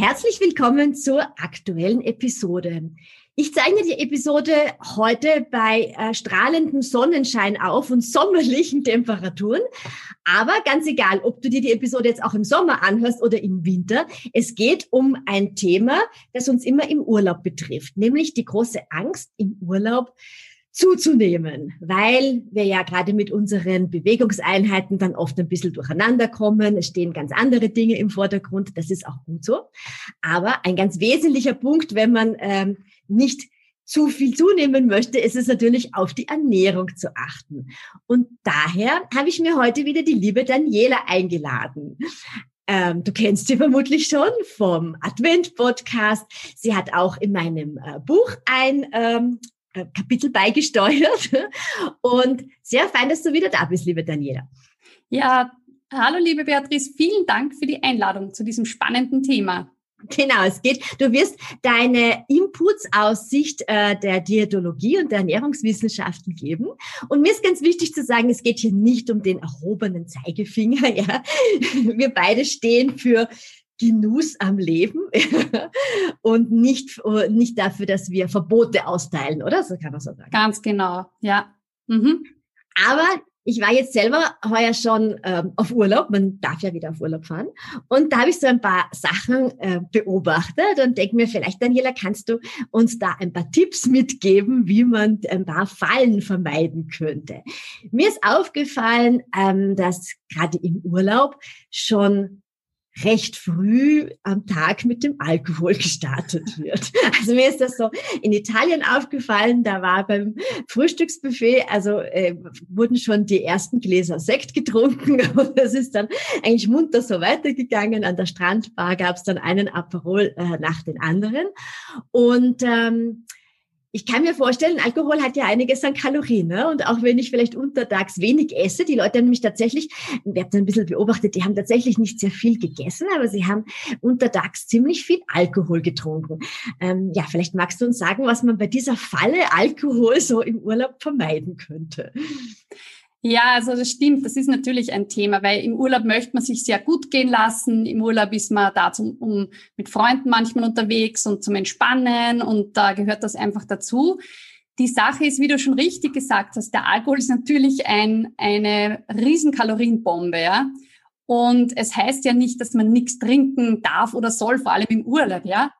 Herzlich willkommen zur aktuellen Episode. Ich zeichne die Episode heute bei äh, strahlendem Sonnenschein auf und sommerlichen Temperaturen. Aber ganz egal, ob du dir die Episode jetzt auch im Sommer anhörst oder im Winter, es geht um ein Thema, das uns immer im Urlaub betrifft, nämlich die große Angst im Urlaub zuzunehmen, weil wir ja gerade mit unseren Bewegungseinheiten dann oft ein bisschen durcheinander kommen. Es stehen ganz andere Dinge im Vordergrund. Das ist auch gut so. Aber ein ganz wesentlicher Punkt, wenn man ähm, nicht zu viel zunehmen möchte, ist es natürlich auf die Ernährung zu achten. Und daher habe ich mir heute wieder die liebe Daniela eingeladen. Ähm, du kennst sie vermutlich schon vom Advent-Podcast. Sie hat auch in meinem äh, Buch ein ähm, äh, Kapitel beigesteuert. Und sehr fein, dass du wieder da bist, liebe Daniela. Ja, hallo liebe Beatrice, vielen Dank für die Einladung zu diesem spannenden Thema. Genau, es geht, du wirst deine Inputs aus Sicht äh, der Diätologie und der Ernährungswissenschaften geben. Und mir ist ganz wichtig zu sagen, es geht hier nicht um den erhobenen Zeigefinger. Ja. Wir beide stehen für Genuss am Leben und nicht, nicht dafür, dass wir Verbote austeilen, oder? So kann man so sagen. Ganz genau, ja. Mhm. Aber ich war jetzt selber heuer schon ähm, auf Urlaub, man darf ja wieder auf Urlaub fahren. Und da habe ich so ein paar Sachen äh, beobachtet und denke mir, vielleicht, Daniela, kannst du uns da ein paar Tipps mitgeben, wie man ein paar Fallen vermeiden könnte. Mir ist aufgefallen, ähm, dass gerade im Urlaub schon recht früh am Tag mit dem Alkohol gestartet wird. Also mir ist das so in Italien aufgefallen, da war beim Frühstücksbuffet, also äh, wurden schon die ersten Gläser Sekt getrunken und das ist dann eigentlich munter so weitergegangen. An der Strandbar gab es dann einen Aperol äh, nach den anderen und ähm, ich kann mir vorstellen, Alkohol hat ja einiges an Kalorien. Ne? Und auch wenn ich vielleicht untertags wenig esse, die Leute haben nämlich tatsächlich, wir haben ein bisschen beobachtet, die haben tatsächlich nicht sehr viel gegessen, aber sie haben untertags ziemlich viel Alkohol getrunken. Ähm, ja, vielleicht magst du uns sagen, was man bei dieser Falle Alkohol so im Urlaub vermeiden könnte. Ja, also das stimmt. Das ist natürlich ein Thema, weil im Urlaub möchte man sich sehr gut gehen lassen. Im Urlaub ist man da zum, um, mit Freunden manchmal unterwegs und zum Entspannen und da gehört das einfach dazu. Die Sache ist, wie du schon richtig gesagt hast, der Alkohol ist natürlich ein, eine Riesenkalorienbombe, ja. Und es heißt ja nicht, dass man nichts trinken darf oder soll, vor allem im Urlaub, ja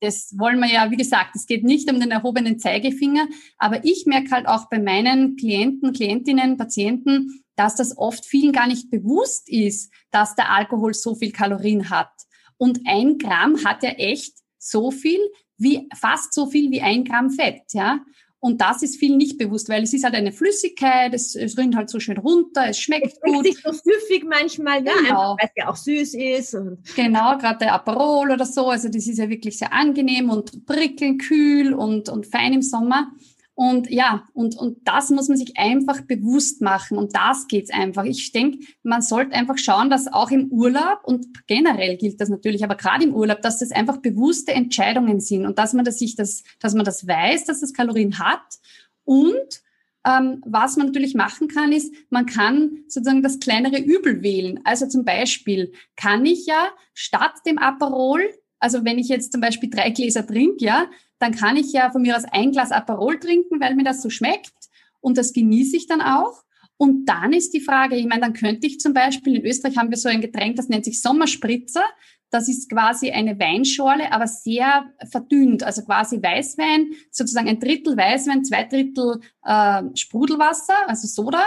das wollen wir ja, wie gesagt, es geht nicht um den erhobenen Zeigefinger, aber ich merke halt auch bei meinen Klienten, Klientinnen, Patienten, dass das oft vielen gar nicht bewusst ist, dass der Alkohol so viel Kalorien hat. Und ein Gramm hat ja echt so viel wie, fast so viel wie ein Gramm Fett, ja. Und das ist vielen nicht bewusst, weil es ist halt eine Flüssigkeit, es, es rinnt halt so schön runter, es schmeckt es gut. Es ist so süffig manchmal, ja, genau. weil es ja auch süß ist. Genau, gerade der Aperol oder so, also das ist ja wirklich sehr angenehm und prickelnd, kühl und, und fein im Sommer. Und ja, und, und das muss man sich einfach bewusst machen. Und das geht's einfach. Ich denke, man sollte einfach schauen, dass auch im Urlaub und generell gilt das natürlich, aber gerade im Urlaub, dass das einfach bewusste Entscheidungen sind und dass man das sich das, dass man das weiß, dass das Kalorien hat. Und ähm, was man natürlich machen kann, ist, man kann sozusagen das kleinere Übel wählen. Also zum Beispiel kann ich ja statt dem Aperol also wenn ich jetzt zum Beispiel drei Gläser trinke, ja, dann kann ich ja von mir aus ein Glas Aperol trinken, weil mir das so schmeckt. Und das genieße ich dann auch. Und dann ist die Frage, ich meine, dann könnte ich zum Beispiel, in Österreich haben wir so ein Getränk, das nennt sich Sommerspritzer. Das ist quasi eine Weinschorle, aber sehr verdünnt. Also quasi Weißwein, sozusagen ein Drittel Weißwein, zwei Drittel äh, Sprudelwasser, also Soda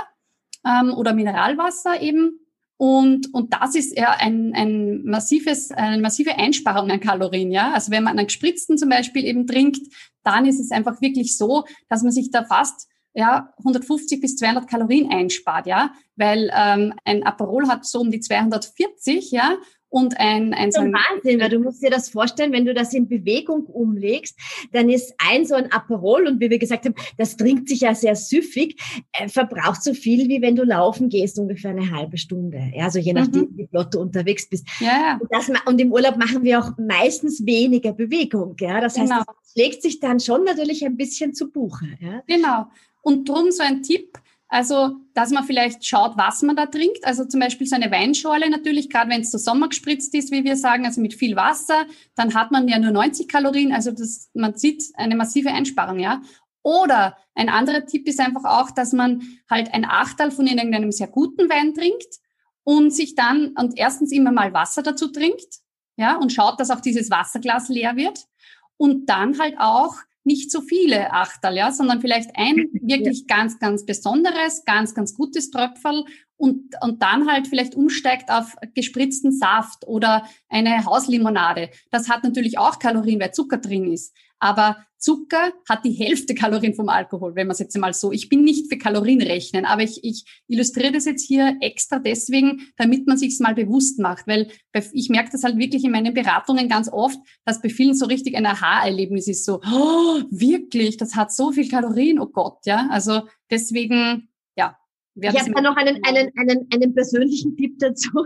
ähm, oder Mineralwasser eben und, und das ist ja ein, ein massives, eine massive Einsparung an Kalorien, ja. Also wenn man einen gespritzten zum Beispiel eben trinkt, dann ist es einfach wirklich so, dass man sich da fast ja, 150 bis 200 Kalorien einspart, ja, weil ähm, ein Aperol hat so um die 240, ja, und ein, ein so ein Wahnsinn, weil du musst dir das vorstellen, wenn du das in Bewegung umlegst, dann ist ein so ein Aperol und wie wir gesagt haben, das trinkt sich ja sehr süffig, äh, verbraucht so viel, wie wenn du laufen gehst, ungefähr eine halbe Stunde. Ja, also je nachdem, mhm. wie flott du unterwegs bist. Ja, Und, das, und, im Urlaub machen wir auch meistens weniger Bewegung. Ja, das genau. heißt, es legt sich dann schon natürlich ein bisschen zu Buche. Ja? Genau. Und drum so ein Tipp, also, dass man vielleicht schaut, was man da trinkt. Also zum Beispiel so eine Weinschorle natürlich, gerade wenn es so sommergespritzt ist, wie wir sagen, also mit viel Wasser, dann hat man ja nur 90 Kalorien. Also das, man sieht eine massive Einsparung, ja. Oder ein anderer Tipp ist einfach auch, dass man halt ein Achtel von irgendeinem sehr guten Wein trinkt und sich dann und erstens immer mal Wasser dazu trinkt, ja, und schaut, dass auch dieses Wasserglas leer wird und dann halt auch nicht so viele Achterl, ja, sondern vielleicht ein wirklich ganz, ganz besonderes, ganz, ganz gutes Tröpferl und, und dann halt vielleicht umsteigt auf gespritzten Saft oder eine Hauslimonade. Das hat natürlich auch Kalorien, weil Zucker drin ist. Aber Zucker hat die Hälfte Kalorien vom Alkohol, wenn man es jetzt mal so. Ich bin nicht für Kalorien rechnen, aber ich, ich illustriere das jetzt hier extra deswegen, damit man sich's mal bewusst macht, weil ich merke das halt wirklich in meinen Beratungen ganz oft, dass bei vielen so richtig ein Aha-Erlebnis ist, so, oh, wirklich, das hat so viel Kalorien, oh Gott, ja. Also deswegen ich habe da noch einen, einen, einen, einen persönlichen Tipp dazu.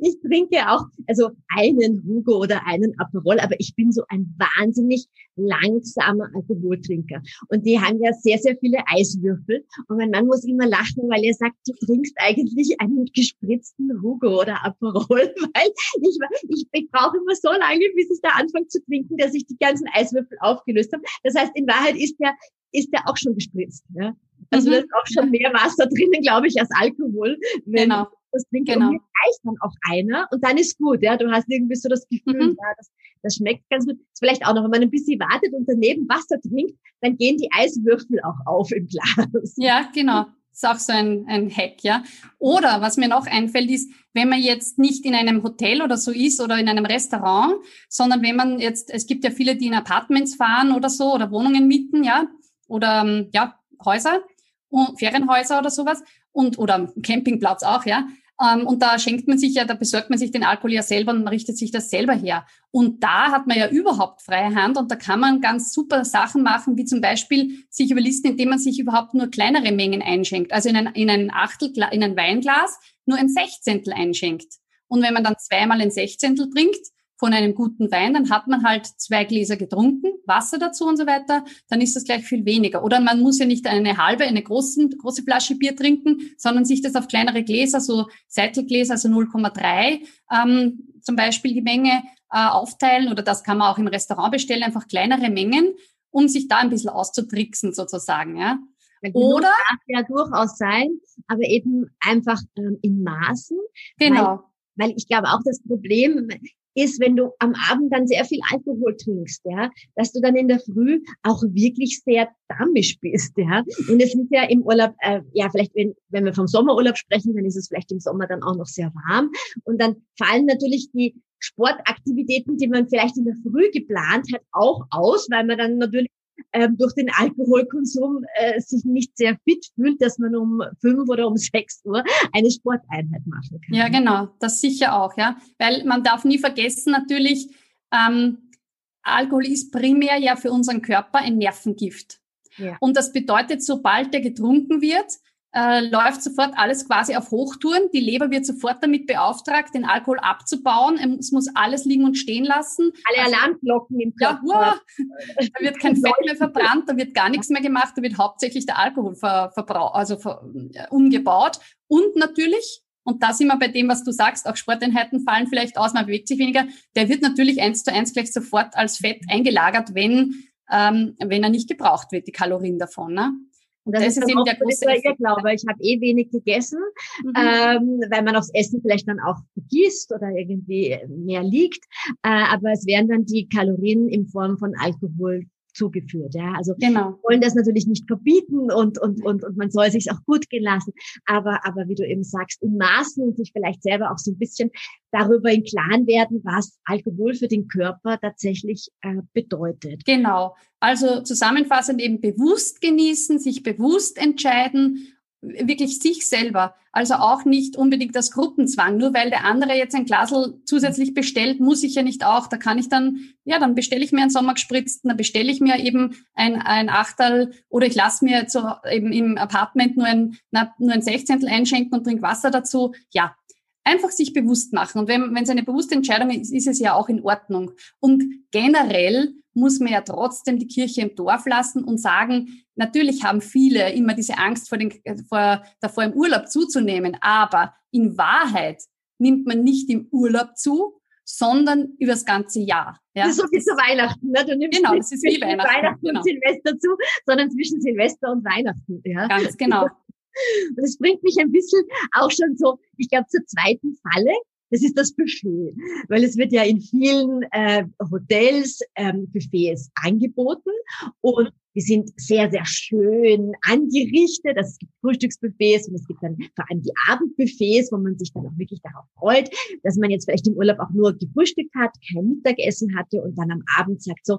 Ich trinke auch, also einen Hugo oder einen Aperol, aber ich bin so ein wahnsinnig langsamer Alkoholtrinker. Und die haben ja sehr, sehr viele Eiswürfel. Und mein Mann muss immer lachen, weil er sagt, du trinkst eigentlich einen gespritzten Hugo oder Aperol, weil ich, ich, ich brauche immer so lange, bis ich da anfange zu trinken, dass ich die ganzen Eiswürfel aufgelöst habe. Das heißt, in Wahrheit ist der, ist der auch schon gespritzt. Ja? Also mhm. da ist auch schon mehr Wasser drinnen, glaube ich, als Alkohol. Wenn genau. das trinke. Genau. Reicht dann auch einer und dann ist gut. Ja, du hast irgendwie so das Gefühl, mhm. ja, das, das schmeckt ganz gut. Vielleicht auch noch, wenn man ein bisschen wartet und daneben Wasser trinkt, dann gehen die Eiswürfel auch auf im Glas. Ja, genau. Das ist auch so ein, ein Hack, ja. Oder was mir noch einfällt, ist, wenn man jetzt nicht in einem Hotel oder so ist oder in einem Restaurant, sondern wenn man jetzt, es gibt ja viele, die in Apartments fahren oder so oder Wohnungen mieten, ja, oder ähm, ja, Häuser, Ferienhäuser oder sowas und oder Campingplatz auch, ja. Ähm, und da schenkt man sich ja, da besorgt man sich den Alkohol ja selber und man richtet sich das selber her. Und da hat man ja überhaupt freie Hand und da kann man ganz super Sachen machen, wie zum Beispiel sich überlisten, indem man sich überhaupt nur kleinere Mengen einschenkt. Also in ein, in ein Achtel, in ein Weinglas nur ein Sechzehntel einschenkt. Und wenn man dann zweimal ein Sechzehntel trinkt, von einem guten Wein, dann hat man halt zwei Gläser getrunken, Wasser dazu und so weiter, dann ist das gleich viel weniger. Oder man muss ja nicht eine halbe, eine große, große Flasche Bier trinken, sondern sich das auf kleinere Gläser, so Seitelgläser, also 0,3 ähm, zum Beispiel die Menge äh, aufteilen oder das kann man auch im Restaurant bestellen, einfach kleinere Mengen, um sich da ein bisschen auszutricksen sozusagen, ja. Oder darf ja durchaus sein, aber eben einfach ähm, in Maßen. Genau. Weil, weil ich glaube auch das Problem ist, wenn du am Abend dann sehr viel Alkohol trinkst, ja, dass du dann in der Früh auch wirklich sehr dammisch bist, ja. Und es ist ja im Urlaub, äh, ja, vielleicht wenn, wenn wir vom Sommerurlaub sprechen, dann ist es vielleicht im Sommer dann auch noch sehr warm. Und dann fallen natürlich die Sportaktivitäten, die man vielleicht in der Früh geplant hat, auch aus, weil man dann natürlich ähm, durch den Alkoholkonsum äh, sich nicht sehr fit fühlt, dass man um fünf oder um sechs Uhr eine Sporteinheit machen kann. Ja, genau, das sicher auch, ja. Weil man darf nie vergessen, natürlich, ähm, Alkohol ist primär ja für unseren Körper ein Nervengift. Ja. Und das bedeutet, sobald der getrunken wird, äh, läuft sofort alles quasi auf Hochtouren. Die Leber wird sofort damit beauftragt, den Alkohol abzubauen. Es muss alles liegen und stehen lassen. Alle also, Alarmglocken im Körper. Ja, da wird kein Fett mehr verbrannt, da wird gar nichts mehr gemacht, da wird hauptsächlich der Alkohol ver, verbraucht, also ver, äh, umgebaut. Und natürlich, und da sind wir bei dem, was du sagst, auch Sporteinheiten fallen vielleicht aus, man bewegt sich weniger, der wird natürlich eins zu eins gleich sofort als Fett eingelagert, wenn, ähm, wenn er nicht gebraucht wird, die Kalorien davon. Ne? Und das, das ist, ist eben der große Irrglaube. Ich habe eh wenig gegessen, mhm. ähm, weil man aufs Essen vielleicht dann auch vergisst oder irgendwie mehr liegt. Äh, aber es wären dann die Kalorien in Form von Alkohol zugeführt. Ja, also genau. wollen das natürlich nicht verbieten und und und und man soll sich auch gut gehen lassen. Aber aber wie du eben sagst, in Maßen und sich vielleicht selber auch so ein bisschen darüber im Klaren werden, was Alkohol für den Körper tatsächlich äh, bedeutet. Genau. Also zusammenfassend eben bewusst genießen, sich bewusst entscheiden wirklich sich selber. Also auch nicht unbedingt das Gruppenzwang. Nur weil der andere jetzt ein Glasel zusätzlich bestellt, muss ich ja nicht auch. Da kann ich dann, ja, dann bestelle ich mir einen Sommergespritzten, dann bestelle ich mir eben ein, ein Achtel oder ich lasse mir so eben im Apartment nur ein, na, nur ein Sechzehntel einschenken und trinke Wasser dazu. Ja, einfach sich bewusst machen. Und wenn, wenn es eine bewusste Entscheidung ist, ist es ja auch in Ordnung. Und generell muss man ja trotzdem die Kirche im Dorf lassen und sagen, natürlich haben viele immer diese Angst vor den, vor, davor im Urlaub zuzunehmen, aber in Wahrheit nimmt man nicht im Urlaub zu, sondern über das ganze Jahr. Ja? Das ist so wie zu Weihnachten. Ne? Du nimmst genau, das ist wie Weihnachten, Weihnachten genau. und Silvester zu, sondern zwischen Silvester und Weihnachten. Ja? Ganz genau. Und das bringt mich ein bisschen auch schon so, ich glaube, zur zweiten Falle. Das ist das Buffet, weil es wird ja in vielen äh, Hotels ähm, Buffets angeboten und die sind sehr, sehr schön angerichtet. Also es gibt Frühstücksbuffets und es gibt dann vor allem die Abendbuffets, wo man sich dann auch wirklich darauf freut, dass man jetzt vielleicht im Urlaub auch nur gefrühstückt hat, kein Mittagessen hatte und dann am Abend sagt so,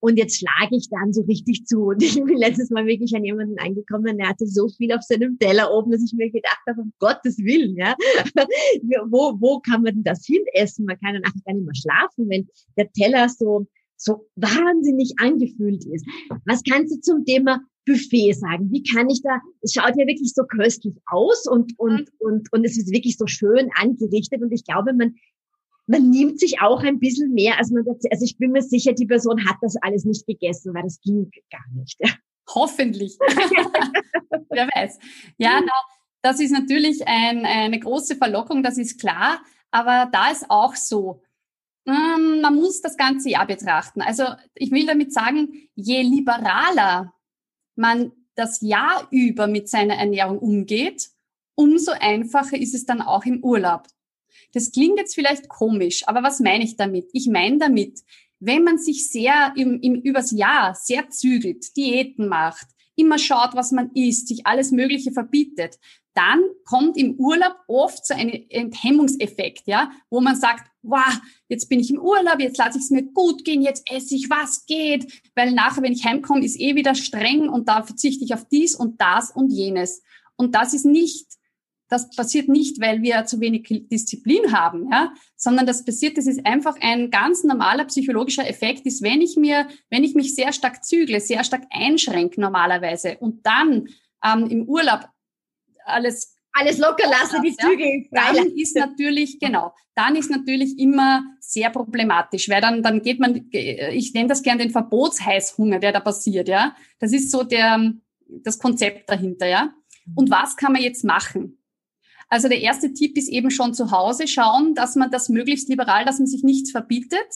und jetzt schlage ich dann so richtig zu. Und ich bin letztes Mal wirklich an jemanden angekommen, der hatte so viel auf seinem Teller oben, dass ich mir gedacht habe, um Gottes Willen, ja, wo, wo kann man denn das hinessen? Man kann dann gar nicht mehr schlafen, wenn der Teller so so wahnsinnig angefühlt ist. Was kannst du zum Thema Buffet sagen? Wie kann ich da, es schaut ja wirklich so köstlich aus und, und, mhm. und, und es ist wirklich so schön angerichtet und ich glaube, man, man nimmt sich auch ein bisschen mehr, als man also ich bin mir sicher, die Person hat das alles nicht gegessen, weil das ging gar nicht. Hoffentlich. Wer weiß. Ja, na, das ist natürlich ein, eine große Verlockung, das ist klar. Aber da ist auch so, man muss das ganze Jahr betrachten. Also ich will damit sagen, je liberaler man das Jahr über mit seiner Ernährung umgeht, umso einfacher ist es dann auch im Urlaub. Das klingt jetzt vielleicht komisch, aber was meine ich damit? Ich meine damit, wenn man sich sehr im, im, übers Jahr sehr zügelt, Diäten macht, immer schaut, was man isst, sich alles Mögliche verbietet, dann kommt im Urlaub oft so ein Enthemmungseffekt, ja, wo man sagt, wow, jetzt bin ich im Urlaub, jetzt lasse ich es mir gut gehen, jetzt esse ich, was geht, weil nachher, wenn ich heimkomme, ist eh wieder streng und da verzichte ich auf dies und das und jenes. Und das ist nicht, das passiert nicht, weil wir zu wenig Disziplin haben, ja, sondern das passiert, das ist einfach ein ganz normaler psychologischer Effekt, ist, wenn ich mir, wenn ich mich sehr stark zügle, sehr stark einschränke normalerweise und dann ähm, im Urlaub alles alles locker lassen, die Züge frei Dann ist natürlich, genau, dann ist natürlich immer sehr problematisch, weil dann, dann geht man, ich nenne das gern den Verbotsheißhunger, der da passiert, ja. Das ist so der, das Konzept dahinter, ja. Und was kann man jetzt machen? Also der erste Tipp ist eben schon zu Hause schauen, dass man das möglichst liberal, dass man sich nichts verbietet.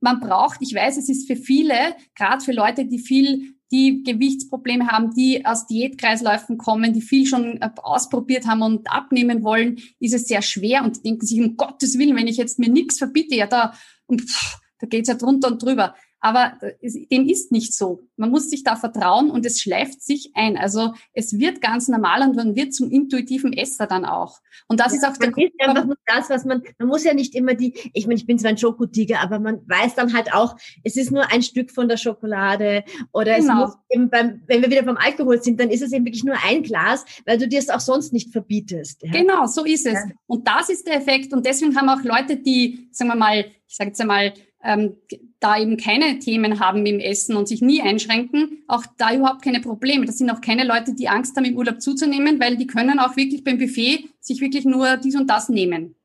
Man braucht, ich weiß, es ist für viele, gerade für Leute, die viel die Gewichtsprobleme haben, die aus Diätkreisläufen kommen, die viel schon äh, ausprobiert haben und abnehmen wollen, ist es sehr schwer und die denken sich, um Gottes Willen, wenn ich jetzt mir nichts verbiete, ja, da, pff, da geht's ja drunter und drüber. Aber dem ist nicht so. Man muss sich da vertrauen und es schleift sich ein. Also es wird ganz normal und man wird zum intuitiven Esser dann auch. Und das ja, ist auch der Grund. einfach nur das, was man, man muss ja nicht immer die, ich meine, ich bin zwar ein Schokotiger, aber man weiß dann halt auch, es ist nur ein Stück von der Schokolade oder genau. es muss eben beim, wenn wir wieder beim Alkohol sind, dann ist es eben wirklich nur ein Glas, weil du dir es auch sonst nicht verbietest. Ja? Genau, so ist es. Ja. Und das ist der Effekt. Und deswegen haben auch Leute, die, sagen wir mal, ich sage jetzt einmal, ähm, da eben keine Themen haben im Essen und sich nie einschränken, auch da überhaupt keine Probleme. Das sind auch keine Leute, die Angst haben, im Urlaub zuzunehmen, weil die können auch wirklich beim Buffet sich wirklich nur dies und das nehmen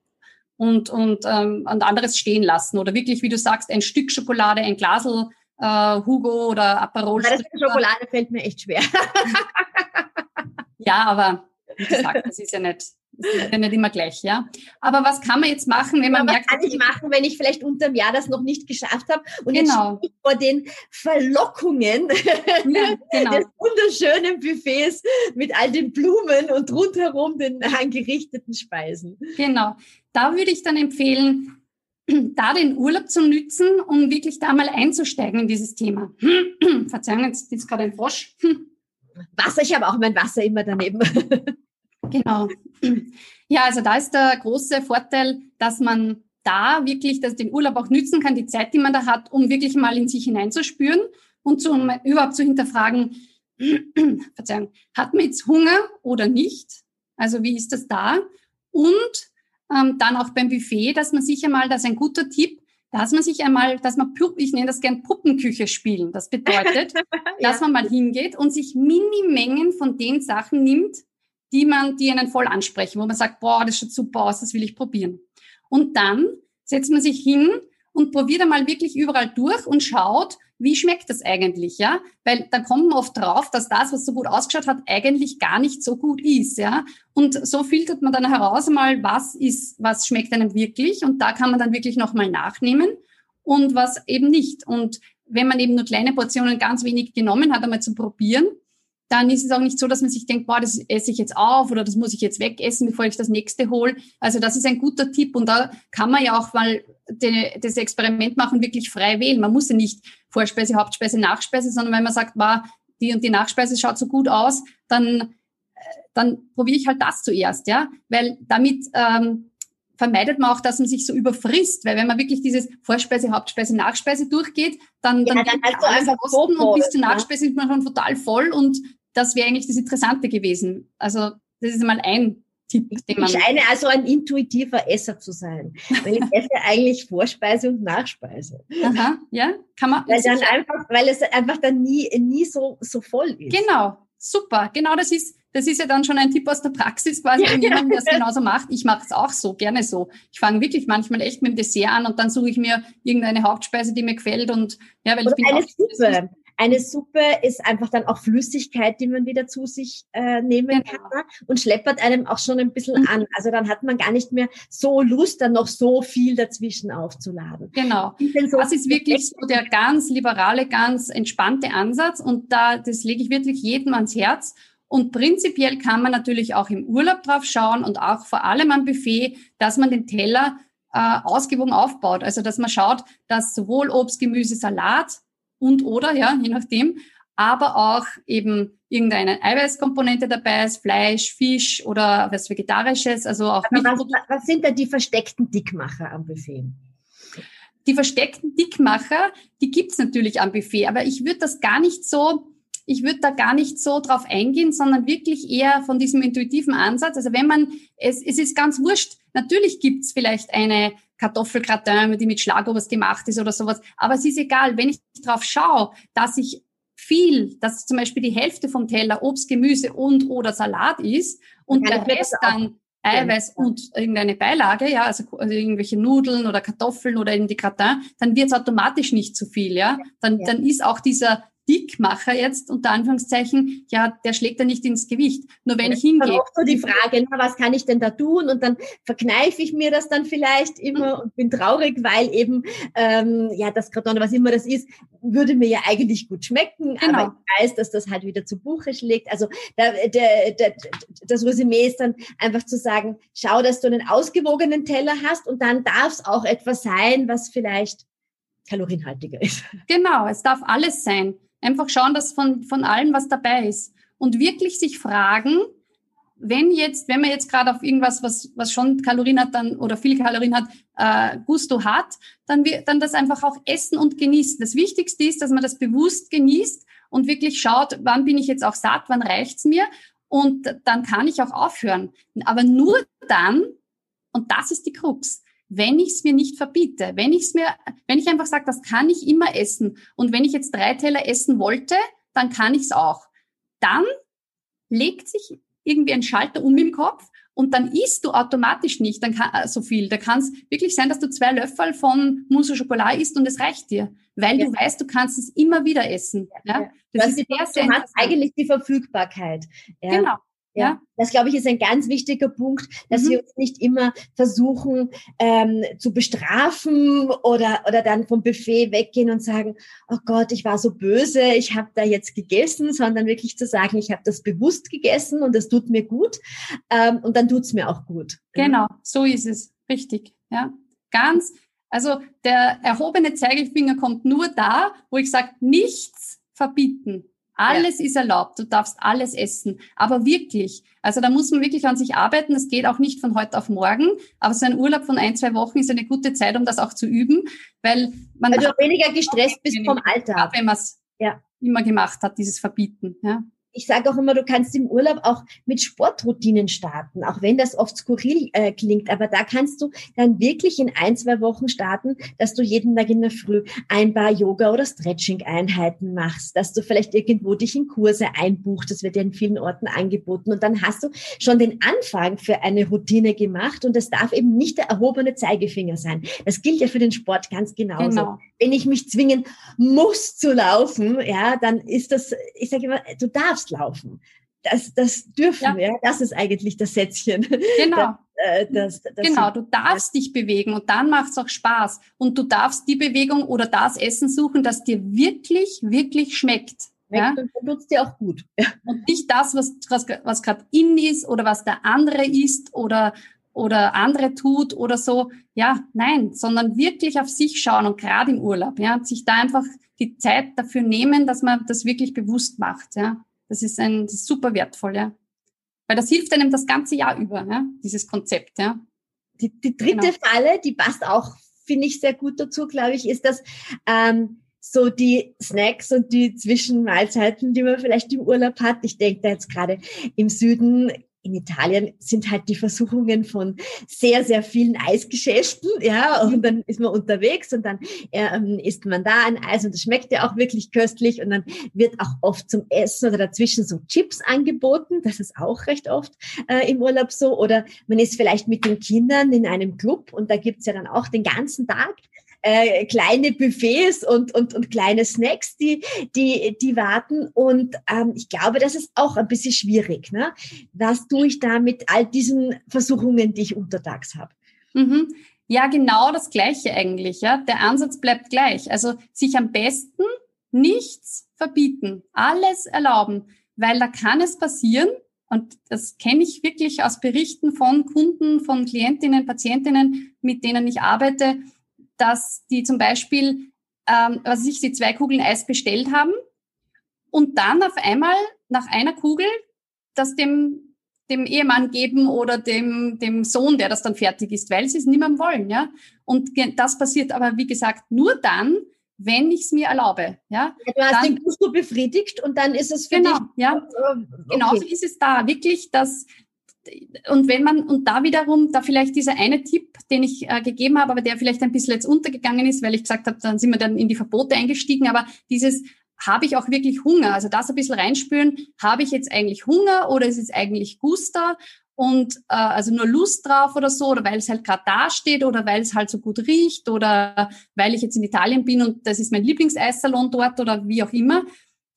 und, und, ähm, und anderes stehen lassen. Oder wirklich, wie du sagst, ein Stück Schokolade, ein Glasel äh, Hugo oder Aperol. Das Schokolade fällt mir echt schwer. ja, aber wie gesagt, das ist ja nicht ist ja nicht immer gleich, ja. Aber was kann man jetzt machen, wenn man ja, merkt... Was kann ich machen, wenn ich vielleicht unter dem Jahr das noch nicht geschafft habe und genau. jetzt vor den Verlockungen ja, genau. des wunderschönen Buffets mit all den Blumen und rundherum den angerichteten Speisen. Genau. Da würde ich dann empfehlen, da den Urlaub zu nützen, um wirklich da mal einzusteigen in dieses Thema. Verzeihung, jetzt ist gerade ein Frosch. Wasser, ich habe auch mein Wasser immer daneben. Genau. Ja, also da ist der große Vorteil, dass man da wirklich dass den Urlaub auch nützen kann, die Zeit, die man da hat, um wirklich mal in sich hineinzuspüren und zu, um überhaupt zu hinterfragen, Verzeihung, hat man jetzt Hunger oder nicht? Also wie ist das da? Und ähm, dann auch beim Buffet, dass man sich einmal, das ist ein guter Tipp, dass man sich einmal, dass man, ich nenne das gern Puppenküche spielen. Das bedeutet, ja. dass man mal hingeht und sich Mini-Mengen von den Sachen nimmt, die man, die einen voll ansprechen, wo man sagt, boah, das schaut super aus, das will ich probieren. Und dann setzt man sich hin und probiert einmal wirklich überall durch und schaut, wie schmeckt das eigentlich, ja? Weil dann kommt man oft drauf, dass das, was so gut ausgeschaut hat, eigentlich gar nicht so gut ist, ja? Und so filtert man dann heraus mal, was ist, was schmeckt einem wirklich und da kann man dann wirklich nochmal nachnehmen und was eben nicht. Und wenn man eben nur kleine Portionen ganz wenig genommen hat, einmal zu probieren, dann ist es auch nicht so, dass man sich denkt, boah, das esse ich jetzt auf oder das muss ich jetzt wegessen, bevor ich das nächste hole. Also das ist ein guter Tipp und da kann man ja auch mal den, das Experiment machen, wirklich frei wählen. Man muss ja nicht Vorspeise, Hauptspeise, Nachspeise, sondern wenn man sagt, boah, die und die Nachspeise schaut so gut aus, dann, dann probiere ich halt das zuerst, ja, weil damit ähm, vermeidet man auch, dass man sich so überfrisst, weil wenn man wirklich dieses Vorspeise, Hauptspeise, Nachspeise durchgeht, dann, dann, ja, dann geht alles kosten und bis zur Nachspeise ist man schon total voll und das wäre eigentlich das Interessante gewesen. Also das ist mal ein Tipp, den man... Ich scheine also ein intuitiver Esser zu sein, weil ich esse eigentlich Vorspeise und Nachspeise. Aha, ja, kann man... Weil, dann einfach, weil es einfach dann nie, nie so, so voll ist. Genau, super. Genau das ist, das ist ja dann schon ein Tipp aus der Praxis quasi, wenn jemand das genauso macht. Ich mache es auch so, gerne so. Ich fange wirklich manchmal echt mit dem Dessert an und dann suche ich mir irgendeine Hauptspeise, die mir gefällt und ja, weil Oder ich bin eine Suppe. Eine Suppe ist einfach dann auch Flüssigkeit, die man wieder zu sich äh, nehmen genau. kann ne? und schleppert einem auch schon ein bisschen mhm. an. Also dann hat man gar nicht mehr so Lust, dann noch so viel dazwischen aufzuladen. Genau. So das ist wirklich so der ganz liberale, ganz entspannte Ansatz und da, das lege ich wirklich jedem ans Herz. Und prinzipiell kann man natürlich auch im Urlaub drauf schauen und auch vor allem am Buffet, dass man den Teller äh, ausgewogen aufbaut. Also dass man schaut, dass sowohl Obst, Gemüse, Salat und oder, ja, je nachdem, aber auch eben irgendeine Eiweißkomponente dabei ist, Fleisch, Fisch oder was Vegetarisches, also auch was, was sind denn die versteckten Dickmacher am Buffet? Die versteckten Dickmacher, die gibt's natürlich am Buffet, aber ich würde das gar nicht so, ich würde da gar nicht so drauf eingehen, sondern wirklich eher von diesem intuitiven Ansatz. Also wenn man, es, es ist ganz wurscht, natürlich gibt's vielleicht eine Kartoffelgratin, die mit Schlagobers gemacht ist oder sowas. Aber es ist egal, wenn ich drauf schaue, dass ich viel, dass zum Beispiel die Hälfte vom Teller Obst, Gemüse und oder Salat ist und der Rest dann Eiweiß und irgendeine Beilage, ja, also, also irgendwelche Nudeln oder Kartoffeln oder in die Gratin, dann wird es automatisch nicht zu viel, ja. Dann, ja. dann ist auch dieser Dickmacher jetzt unter Anführungszeichen, ja, der schlägt ja nicht ins Gewicht. Nur wenn ich hingehe. Oft so die Frage, na, was kann ich denn da tun? Und dann verkneife ich mir das dann vielleicht immer mhm. und bin traurig, weil eben ähm, ja das Gratin, was immer das ist, würde mir ja eigentlich gut schmecken, genau. aber ich weiß, dass das halt wieder zu Buche schlägt. Also der, der, der, das Resümee ist dann einfach zu sagen, schau, dass du einen ausgewogenen Teller hast und dann darf es auch etwas sein, was vielleicht kalorienhaltiger ist. Genau, es darf alles sein. Einfach schauen, dass von, von allem was dabei ist. Und wirklich sich fragen, wenn jetzt, wenn man jetzt gerade auf irgendwas, was, was schon Kalorien hat, dann oder viel Kalorien hat, äh, Gusto hat, dann, dann das einfach auch essen und genießen. Das Wichtigste ist, dass man das bewusst genießt und wirklich schaut, wann bin ich jetzt auch satt, wann reicht's mir und dann kann ich auch aufhören. Aber nur dann, und das ist die Krux, wenn ich es mir nicht verbiete, wenn ich es mir, wenn ich einfach sage, das kann ich immer essen und wenn ich jetzt drei Teller essen wollte, dann kann ich es auch. Dann legt sich irgendwie ein Schalter um im Kopf und dann isst du automatisch nicht dann kann, äh, so viel. Da kann es wirklich sein, dass du zwei Löffel von Mousse Schokolade isst und es reicht dir, weil ja. du weißt, du kannst es immer wieder essen. Ja, ja. Das, das ist sehr, sehr du hast eigentlich die Verfügbarkeit. Genau. Ja, das glaube ich ist ein ganz wichtiger Punkt, dass mhm. wir uns nicht immer versuchen ähm, zu bestrafen oder oder dann vom Buffet weggehen und sagen, oh Gott, ich war so böse, ich habe da jetzt gegessen, sondern wirklich zu sagen, ich habe das bewusst gegessen und das tut mir gut ähm, und dann tut's mir auch gut. Genau, so ist es, richtig. Ja, ganz. Also der erhobene Zeigefinger kommt nur da, wo ich sage, nichts verbieten. Alles ja. ist erlaubt, du darfst alles essen, aber wirklich. Also da muss man wirklich an sich arbeiten. Es geht auch nicht von heute auf morgen, aber so ein Urlaub von ein, zwei Wochen ist eine gute Zeit, um das auch zu üben, weil man... Du weniger gestresst bist vom Alltag. Wenn man's, ja. immer gemacht hat, dieses Verbieten. Ja ich sage auch immer, du kannst im Urlaub auch mit Sportroutinen starten, auch wenn das oft skurril äh, klingt. Aber da kannst du dann wirklich in ein, zwei Wochen starten, dass du jeden Tag in der Früh ein paar Yoga- oder Stretching-Einheiten machst, dass du vielleicht irgendwo dich in Kurse einbuchst. Das wird ja in vielen Orten angeboten. Und dann hast du schon den Anfang für eine Routine gemacht. Und das darf eben nicht der erhobene Zeigefinger sein. Das gilt ja für den Sport ganz genauso. Genau. Wenn ich mich zwingen muss zu laufen, ja, dann ist das, ich sage immer, du darfst darfst laufen. Das, das dürfen, ja. ja. Das ist eigentlich das Sätzchen. Genau. Das, das, das genau, du darfst dich bewegen und dann macht es auch Spaß. Und du darfst die Bewegung oder das Essen suchen, das dir wirklich, wirklich schmeckt. Ja? Und nutzt dir auch gut. Und nicht das, was, was, was gerade in ist oder was der andere isst oder, oder andere tut oder so. Ja, nein, sondern wirklich auf sich schauen und gerade im Urlaub, ja, sich da einfach die Zeit dafür nehmen, dass man das wirklich bewusst macht, ja. Das ist ein das ist super wertvoll, ja. Weil das hilft einem das ganze Jahr über, ja, dieses Konzept, ja. Die, die dritte genau. Falle, die passt auch, finde ich, sehr gut dazu, glaube ich, ist, dass ähm, so die Snacks und die Zwischenmahlzeiten, die man vielleicht im Urlaub hat. Ich denke da jetzt gerade im Süden in Italien sind halt die Versuchungen von sehr, sehr vielen Eisgeschäften, ja, und dann ist man unterwegs und dann ähm, isst man da ein Eis und das schmeckt ja auch wirklich köstlich und dann wird auch oft zum Essen oder dazwischen so Chips angeboten, das ist auch recht oft äh, im Urlaub so, oder man ist vielleicht mit den Kindern in einem Club und da gibt's ja dann auch den ganzen Tag äh, kleine Buffets und, und, und kleine Snacks, die, die, die warten. Und ähm, ich glaube, das ist auch ein bisschen schwierig. Ne? Was tue ich da mit all diesen Versuchungen, die ich untertags habe? Mhm. Ja, genau das Gleiche eigentlich. Ja, der Ansatz bleibt gleich. Also sich am besten nichts verbieten, alles erlauben, weil da kann es passieren. Und das kenne ich wirklich aus Berichten von Kunden, von Klientinnen, Patientinnen, mit denen ich arbeite, dass die zum Beispiel, ähm, was ich sie zwei Kugeln Eis bestellt haben und dann auf einmal nach einer Kugel das dem dem Ehemann geben oder dem, dem Sohn, der das dann fertig ist, weil sie es niemandem wollen, ja. Und das passiert aber, wie gesagt, nur dann, wenn ich es mir erlaube, ja. ja du hast dann, den Gusto befriedigt und dann ist es für genau, dich. Ja, okay. genauso ist es da. Wirklich, dass und wenn man, und da wiederum, da vielleicht dieser eine Tipp, den ich äh, gegeben habe, aber der vielleicht ein bisschen jetzt untergegangen ist, weil ich gesagt habe, dann sind wir dann in die Verbote eingestiegen, aber dieses, habe ich auch wirklich Hunger? Also das ein bisschen reinspüren, habe ich jetzt eigentlich Hunger oder ist es eigentlich Guster? Und äh, also nur Lust drauf oder so, oder weil es halt gerade da steht oder weil es halt so gut riecht oder weil ich jetzt in Italien bin und das ist mein Lieblingseissalon dort oder wie auch immer.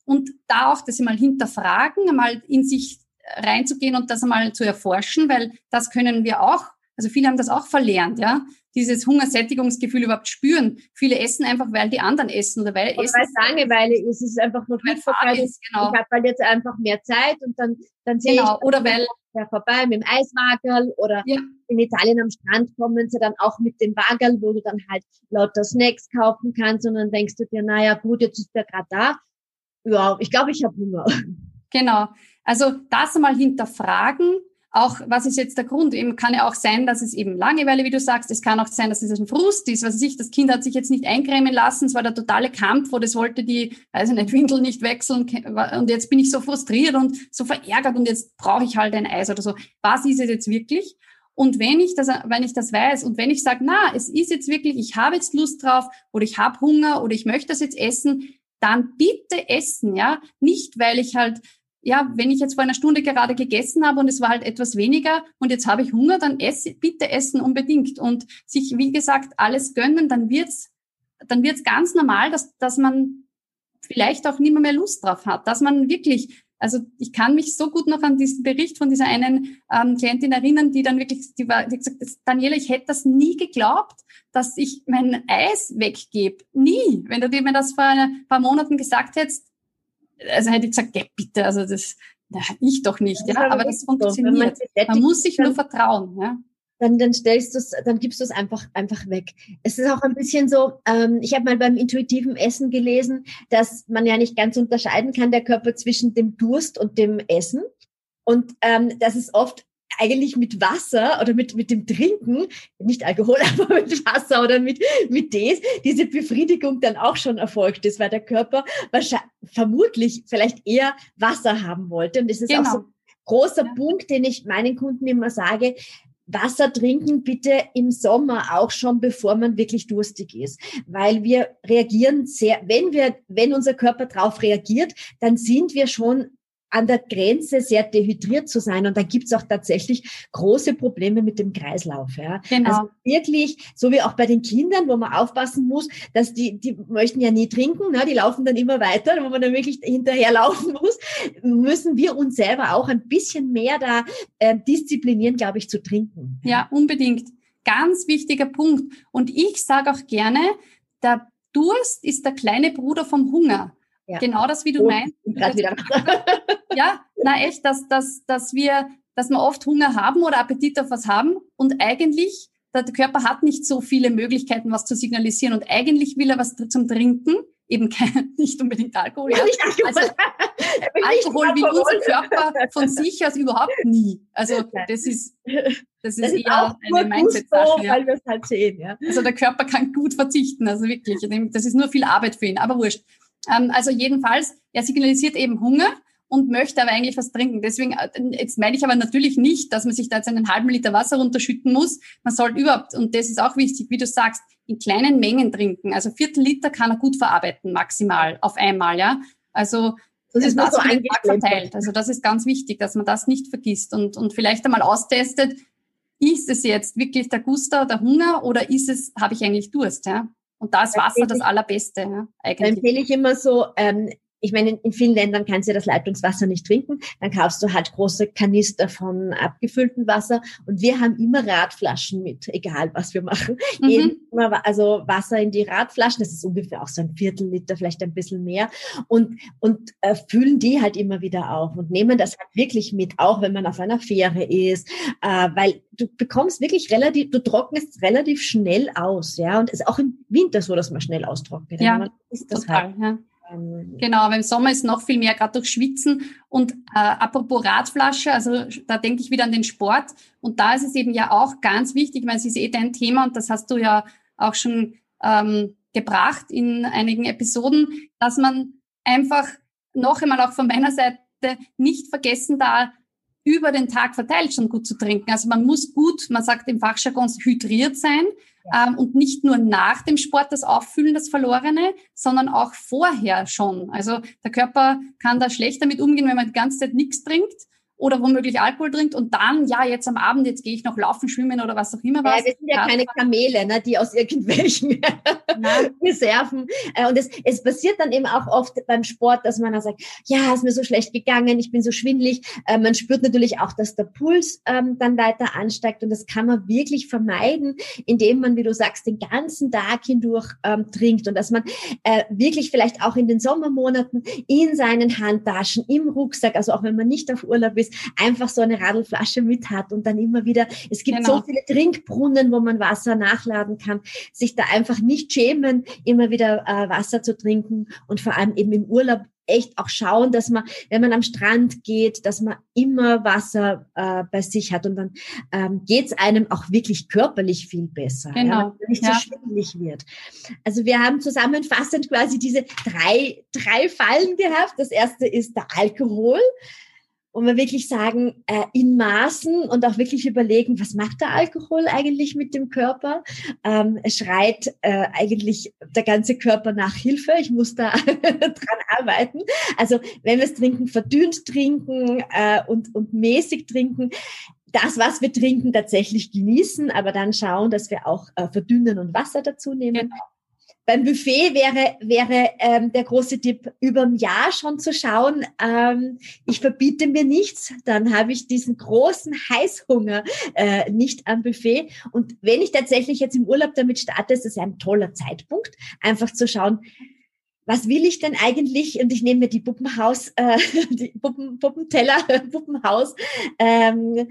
Und da auch das mal hinterfragen, einmal in sich reinzugehen und das einmal zu erforschen, weil das können wir auch, also viele haben das auch verlernt, ja, dieses Hungersättigungsgefühl überhaupt spüren. Viele essen einfach, weil die anderen essen oder weil essen. Weil es Langeweile ist, es ist einfach nur Verfall ist, genau. Ich habe halt jetzt einfach mehr Zeit und dann, dann sehe genau. ich oder weil vorbei mit dem Eiswagel oder ja. in Italien am Strand kommen sie dann auch mit dem Wagel, wo du dann halt lauter Snacks kaufen kannst und dann denkst du dir, naja gut, jetzt ist der gerade da. Ja, ich glaube, ich habe Hunger. Genau. Also das einmal hinterfragen. Auch, was ist jetzt der Grund? Eben kann ja auch sein, dass es eben Langeweile, wie du sagst. Es kann auch sein, dass es ein Frust ist. Was weiß ich, das Kind hat sich jetzt nicht eincremen lassen. Es war der totale Kampf, wo das wollte die, weiß ich nicht, Windel nicht wechseln. Und jetzt bin ich so frustriert und so verärgert und jetzt brauche ich halt ein Eis oder so. Was ist es jetzt wirklich? Und wenn ich das, wenn ich das weiß und wenn ich sage, na, es ist jetzt wirklich, ich habe jetzt Lust drauf oder ich habe Hunger oder ich möchte das jetzt essen, dann bitte essen, ja. Nicht, weil ich halt ja, wenn ich jetzt vor einer Stunde gerade gegessen habe und es war halt etwas weniger und jetzt habe ich Hunger, dann esse, bitte essen unbedingt und sich, wie gesagt, alles gönnen, dann wird's, dann wird's ganz normal, dass, dass man vielleicht auch nicht mehr, mehr Lust drauf hat, dass man wirklich, also ich kann mich so gut noch an diesen Bericht von dieser einen ähm, Klientin erinnern, die dann wirklich, die war, die gesagt, Daniela, ich hätte das nie geglaubt, dass ich mein Eis weggebe. Nie. Wenn du mir das vor ein paar Monaten gesagt hättest, also hätte ich gesagt, ja, bitte, also das, na, ich doch nicht, ja, aber, aber das funktioniert. So. Man, man, muss sich nur vertrauen, ja. Dann, dann stellst du es, dann gibst du es einfach, einfach weg. Es ist auch ein bisschen so, ähm, ich habe mal beim intuitiven Essen gelesen, dass man ja nicht ganz unterscheiden kann, der Körper zwischen dem Durst und dem Essen. Und ähm, dass es oft eigentlich mit Wasser oder mit, mit dem Trinken, nicht Alkohol, aber mit Wasser oder mit, mit Tees, diese Befriedigung dann auch schon erfolgt ist, weil der Körper wahrscheinlich, vermutlich vielleicht eher Wasser haben wollte. Und das ist genau. auch so ein großer ja. Punkt, den ich meinen Kunden immer sage. Wasser trinken bitte im Sommer auch schon, bevor man wirklich durstig ist, weil wir reagieren sehr, wenn wir, wenn unser Körper drauf reagiert, dann sind wir schon an der Grenze sehr dehydriert zu sein. Und da gibt's auch tatsächlich große Probleme mit dem Kreislauf. Ja. Genau. Also wirklich, so wie auch bei den Kindern, wo man aufpassen muss, dass die, die möchten ja nie trinken, ne? die laufen dann immer weiter, wo man dann wirklich hinterherlaufen muss, müssen wir uns selber auch ein bisschen mehr da äh, disziplinieren, glaube ich, zu trinken. Ja, unbedingt. Ganz wichtiger Punkt. Und ich sage auch gerne, der Durst ist der kleine Bruder vom Hunger. Ja. Genau das, wie du oh, meinst. ja, na echt, dass, dass, dass wir, dass wir oft Hunger haben oder Appetit auf was haben und eigentlich, der Körper hat nicht so viele Möglichkeiten, was zu signalisieren und eigentlich will er was zum Trinken, eben kein, nicht unbedingt Alkohol. Ja. Also, Alkohol will unser Körper von sich aus überhaupt nie. Also das ist, das ist, das ist eher eine Mindset-Sache. Ja. Halt sehen, ja. Also der Körper kann gut verzichten, also wirklich. Das ist nur viel Arbeit für ihn, aber wurscht. Ähm, also jedenfalls, er signalisiert eben Hunger und möchte aber eigentlich was trinken. Deswegen, äh, jetzt meine ich aber natürlich nicht, dass man sich da jetzt einen halben Liter Wasser runterschütten muss. Man sollte überhaupt, und das ist auch wichtig, wie du sagst, in kleinen Mengen trinken. Also Viertel Liter kann er gut verarbeiten, maximal, auf einmal, ja. Also, das ist das so verteilt. Also das ist ganz wichtig, dass man das nicht vergisst und, und vielleicht einmal austestet, ist es jetzt wirklich der Guster, der Hunger oder ist es, habe ich eigentlich Durst, ja? Und da ist Wasser das Allerbeste. Ja, eigentlich. Da empfehle ich immer so, ähm, ich meine, in vielen Ländern kannst du das Leitungswasser nicht trinken. Dann kaufst du halt große Kanister von abgefülltem Wasser. Und wir haben immer Radflaschen mit, egal was wir machen. Mhm. Also Wasser in die Radflaschen. Das ist ungefähr auch so ein Viertel Liter, vielleicht ein bisschen mehr. Und, und äh, füllen die halt immer wieder auf und nehmen das halt wirklich mit, auch wenn man auf einer Fähre ist. Äh, weil du bekommst wirklich relativ, du trocknest relativ schnell aus. Ja, und es ist auch im Winter so, dass man schnell austrocknet. Ja, total, halt. ja. Ähm, genau, aber im Sommer ist noch viel mehr, gerade durch Schwitzen. Und äh, apropos Radflasche, also da denke ich wieder an den Sport. Und da ist es eben ja auch ganz wichtig, weil es ist eh dein Thema und das hast du ja auch schon ähm, gebracht in einigen Episoden, dass man einfach noch einmal auch von meiner Seite nicht vergessen da über den Tag verteilt schon gut zu trinken. Also man muss gut, man sagt im Fachjargon, hydriert sein. Ähm, und nicht nur nach dem Sport das Auffüllen, das Verlorene, sondern auch vorher schon. Also der Körper kann da schlecht damit umgehen, wenn man die ganze Zeit nichts trinkt oder womöglich Alkohol trinkt und dann, ja, jetzt am Abend, jetzt gehe ich noch laufen, schwimmen oder was auch immer was. Ja, wir sind ja keine Kamele, ne, die aus irgendwelchen Reserven. Äh, und es, es passiert dann eben auch oft beim Sport, dass man dann sagt, ja, ist mir so schlecht gegangen, ich bin so schwindlig. Äh, man spürt natürlich auch, dass der Puls ähm, dann weiter ansteigt und das kann man wirklich vermeiden, indem man, wie du sagst, den ganzen Tag hindurch ähm, trinkt und dass man äh, wirklich vielleicht auch in den Sommermonaten in seinen Handtaschen, im Rucksack, also auch wenn man nicht auf Urlaub ist, ist, einfach so eine Radlflasche mit hat und dann immer wieder, es gibt genau. so viele Trinkbrunnen, wo man Wasser nachladen kann, sich da einfach nicht schämen, immer wieder äh, Wasser zu trinken und vor allem eben im Urlaub echt auch schauen, dass man, wenn man am Strand geht, dass man immer Wasser äh, bei sich hat und dann ähm, geht es einem auch wirklich körperlich viel besser, genau. ja, nicht ja. so schwindelig wird. Also wir haben zusammenfassend quasi diese drei, drei Fallen gehabt. Das erste ist der Alkohol wo wir wirklich sagen, äh, in Maßen und auch wirklich überlegen, was macht der Alkohol eigentlich mit dem Körper? Ähm, schreit äh, eigentlich der ganze Körper nach Hilfe. Ich muss da dran arbeiten. Also wenn wir es trinken, verdünnt trinken äh, und, und mäßig trinken, das, was wir trinken, tatsächlich genießen, aber dann schauen, dass wir auch äh, verdünnen und Wasser dazu nehmen. Genau. Beim Buffet wäre, wäre ähm, der große Tipp, über ein Jahr schon zu schauen, ähm, ich verbiete mir nichts, dann habe ich diesen großen Heißhunger äh, nicht am Buffet. Und wenn ich tatsächlich jetzt im Urlaub damit starte, ist es ein toller Zeitpunkt, einfach zu schauen, was will ich denn eigentlich? Und ich nehme mir die Puppenhaus, äh, die Puppen, Puppenteller, Puppenhaus ähm,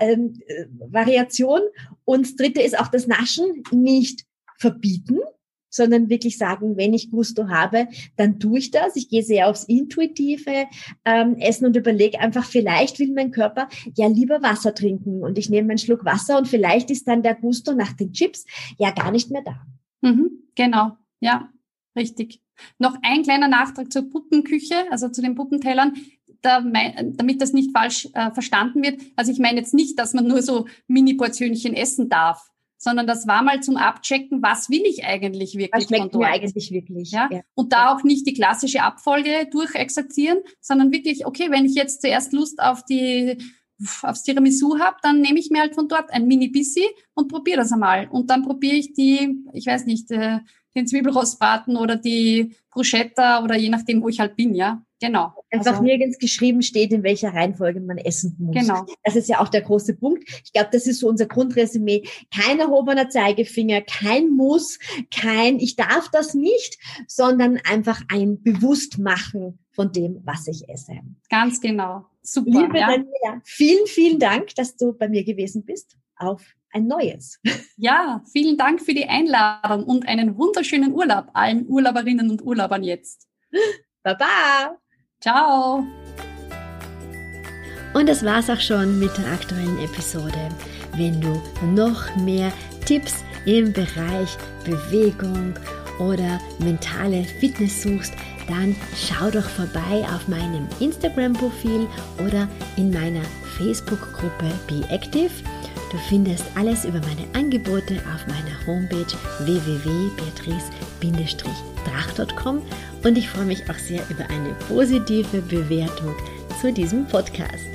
ähm, Variation. Und dritte ist auch das Naschen nicht verbieten, sondern wirklich sagen, wenn ich Gusto habe, dann tue ich das. Ich gehe sehr aufs intuitive ähm, Essen und überlege einfach, vielleicht will mein Körper ja lieber Wasser trinken und ich nehme einen Schluck Wasser und vielleicht ist dann der Gusto nach den Chips ja gar nicht mehr da. Mhm, genau, ja, richtig. Noch ein kleiner Nachtrag zur Puppenküche, also zu den Puppentellern. Da, damit das nicht falsch äh, verstanden wird. Also ich meine jetzt nicht, dass man nur so Mini-Portionchen essen darf sondern das war mal zum Abchecken, was will ich eigentlich wirklich was schmeckt von dort. mir eigentlich wirklich. Ja? ja? Und da auch nicht die klassische Abfolge durchexerzieren, sondern wirklich, okay, wenn ich jetzt zuerst Lust auf die aufs Tiramisu habe, dann nehme ich mir halt von dort ein Mini-Bissi und probiere das einmal. Und dann probiere ich die, ich weiß nicht, äh, den Zwiebelrostbraten oder die Bruschetta oder je nachdem, wo ich halt bin, ja. Genau. Einfach also, nirgends geschrieben steht, in welcher Reihenfolge man essen muss. Genau. Das ist ja auch der große Punkt. Ich glaube, das ist so unser Grundresümee. Kein erhobener Zeigefinger, kein Muss, kein Ich darf das nicht, sondern einfach ein Bewusstmachen von dem, was ich esse. Ganz genau. Super. Liebe ja. Daniela, vielen, vielen Dank, dass du bei mir gewesen bist. Auf ein neues. Ja, vielen Dank für die Einladung und einen wunderschönen Urlaub allen Urlauberinnen und Urlaubern jetzt. Baba! Ciao! Und das war's auch schon mit der aktuellen Episode. Wenn du noch mehr Tipps im Bereich Bewegung oder mentale Fitness suchst, dann schau doch vorbei auf meinem Instagram-Profil oder in meiner Facebook-Gruppe Be Active. Du findest alles über meine Angebote auf meiner Homepage www.beatrice-drach.com und ich freue mich auch sehr über eine positive Bewertung zu diesem Podcast.